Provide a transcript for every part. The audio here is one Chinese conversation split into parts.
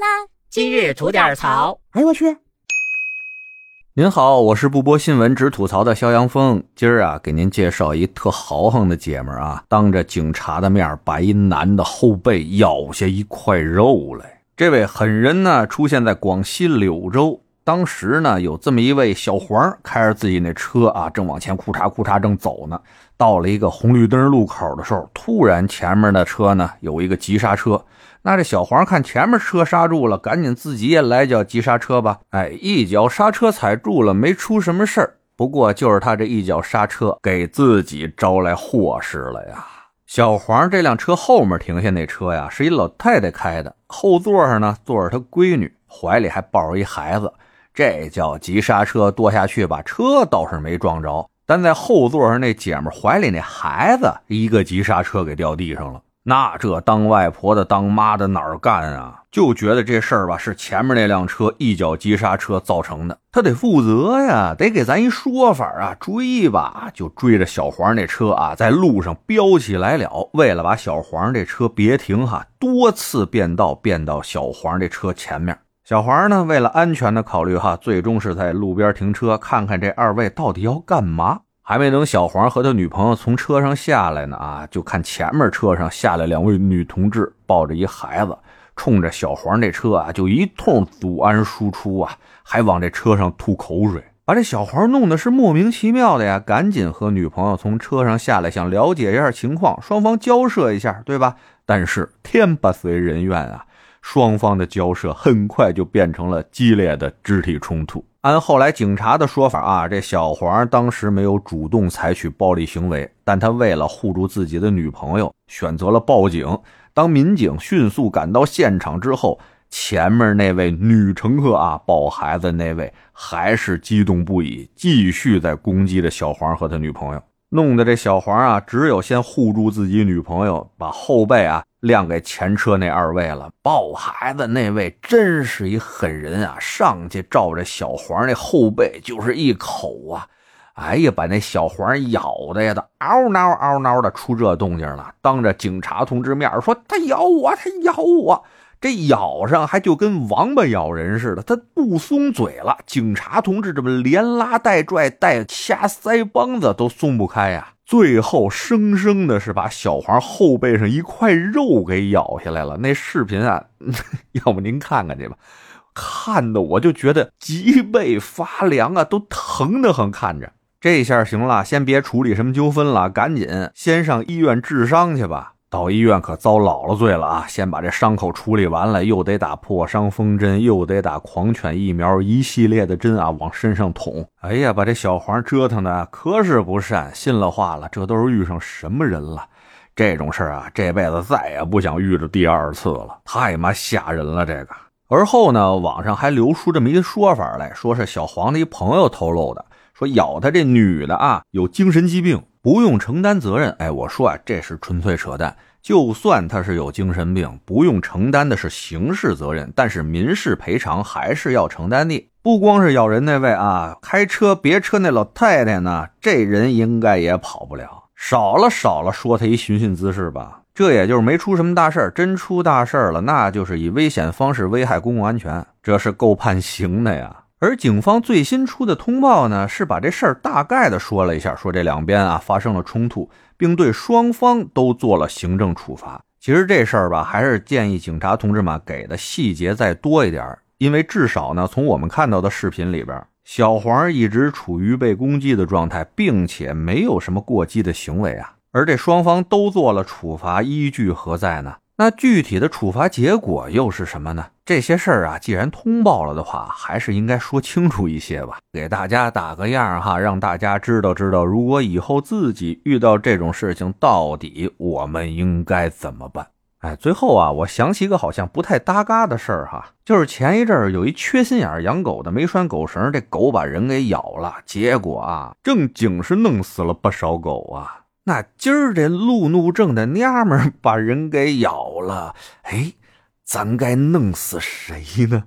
啦！今日吐点槽。哎呦我去！您好，我是不播新闻只吐槽的肖阳峰。今儿啊，给您介绍一特豪横的姐们儿啊，当着警察的面把一男的后背咬下一块肉来。这位狠人呢，出现在广西柳州。当时呢，有这么一位小黄，开着自己那车啊，正往前库嚓库嚓正走呢。到了一个红绿灯路口的时候，突然前面的车呢有一个急刹车。那这小黄看前面车刹住了，赶紧自己也来脚急刹车吧。哎，一脚刹车踩住了，没出什么事儿。不过就是他这一脚刹车，给自己招来祸事了呀。小黄这辆车后面停下那车呀，是一老太太开的，后座上呢坐着她闺女，怀里还抱着一孩子。这叫急刹车，剁下去把车倒是没撞着，但在后座上那姐们怀里那孩子，一个急刹车给掉地上了。那这当外婆的、当妈的哪儿干啊？就觉得这事儿吧是前面那辆车一脚急刹车造成的，他得负责呀，得给咱一说法啊！追吧，就追着小黄那车啊，在路上飙起来了。为了把小黄这车别停哈，多次变道，变到小黄这车前面。小黄呢，为了安全的考虑，哈，最终是在路边停车，看看这二位到底要干嘛。还没等小黄和他女朋友从车上下来呢，啊，就看前面车上下来两位女同志，抱着一孩子，冲着小黄这车啊，就一通阻安输出啊，还往这车上吐口水，把这小黄弄得是莫名其妙的呀。赶紧和女朋友从车上下来，想了解一下情况，双方交涉一下，对吧？但是天不遂人愿啊。双方的交涉很快就变成了激烈的肢体冲突。按后来警察的说法啊，这小黄当时没有主动采取暴力行为，但他为了护住自己的女朋友，选择了报警。当民警迅速赶到现场之后，前面那位女乘客啊，抱孩子那位还是激动不已，继续在攻击着小黄和他女朋友。弄得这小黄啊，只有先护住自己女朋友，把后背啊亮给前车那二位了。抱孩子那位真是一狠人啊，上去照着小黄那后背就是一口啊！哎呀，把那小黄咬的呀，他嗷嗷嗷嗷的出这动静了。当着警察同志面说：“他咬我，他咬我。”这咬上还就跟王八咬人似的，他不松嘴了。警察同志这么连拉带拽带掐腮帮子都松不开呀，最后生生的是把小黄后背上一块肉给咬下来了。那视频啊，要不您看看去吧，看的我就觉得脊背发凉啊，都疼得很。看着这下行了，先别处理什么纠纷了，赶紧先上医院治伤去吧。到医院可遭姥姥罪了啊！先把这伤口处理完了，又得打破伤风针，又得打狂犬疫苗，一系列的针啊往身上捅。哎呀，把这小黄折腾的可是不善。信了话了，这都是遇上什么人了？这种事啊，这辈子再也不想遇着第二次了，太妈吓人了！这个。而后呢，网上还流出这么一个说法来，说是小黄的一朋友透露的，说咬他这女的啊有精神疾病。不用承担责任，哎，我说啊，这是纯粹扯淡。就算他是有精神病，不用承担的是刑事责任，但是民事赔偿还是要承担的。不光是咬人那位啊，开车别车那老太太呢，这人应该也跑不了。少了少了，说他一寻衅滋事吧，这也就是没出什么大事真出大事了，那就是以危险方式危害公共安全，这是够判刑的呀。而警方最新出的通报呢，是把这事儿大概的说了一下，说这两边啊发生了冲突，并对双方都做了行政处罚。其实这事儿吧，还是建议警察同志们给的细节再多一点，因为至少呢，从我们看到的视频里边，小黄一直处于被攻击的状态，并且没有什么过激的行为啊。而这双方都做了处罚，依据何在呢？那具体的处罚结果又是什么呢？这些事儿啊，既然通报了的话，还是应该说清楚一些吧，给大家打个样哈，让大家知道知道，如果以后自己遇到这种事情，到底我们应该怎么办？哎，最后啊，我想起一个好像不太搭嘎的事儿哈，就是前一阵儿有一缺心眼养狗的没拴狗绳，这狗把人给咬了，结果啊，正经是弄死了不少狗啊。那今儿这路怒症的娘们儿把人给咬了，哎，咱该弄死谁呢？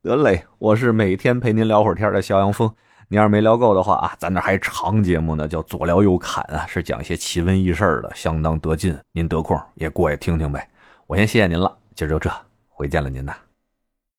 得嘞，我是每天陪您聊会儿天的肖阳峰。您要是没聊够的话啊，咱这还长节目呢，叫左聊右侃啊，是讲一些奇闻异事的，相当得劲。您得空也过来听听呗。我先谢谢您了，今儿就这，回见了您呐。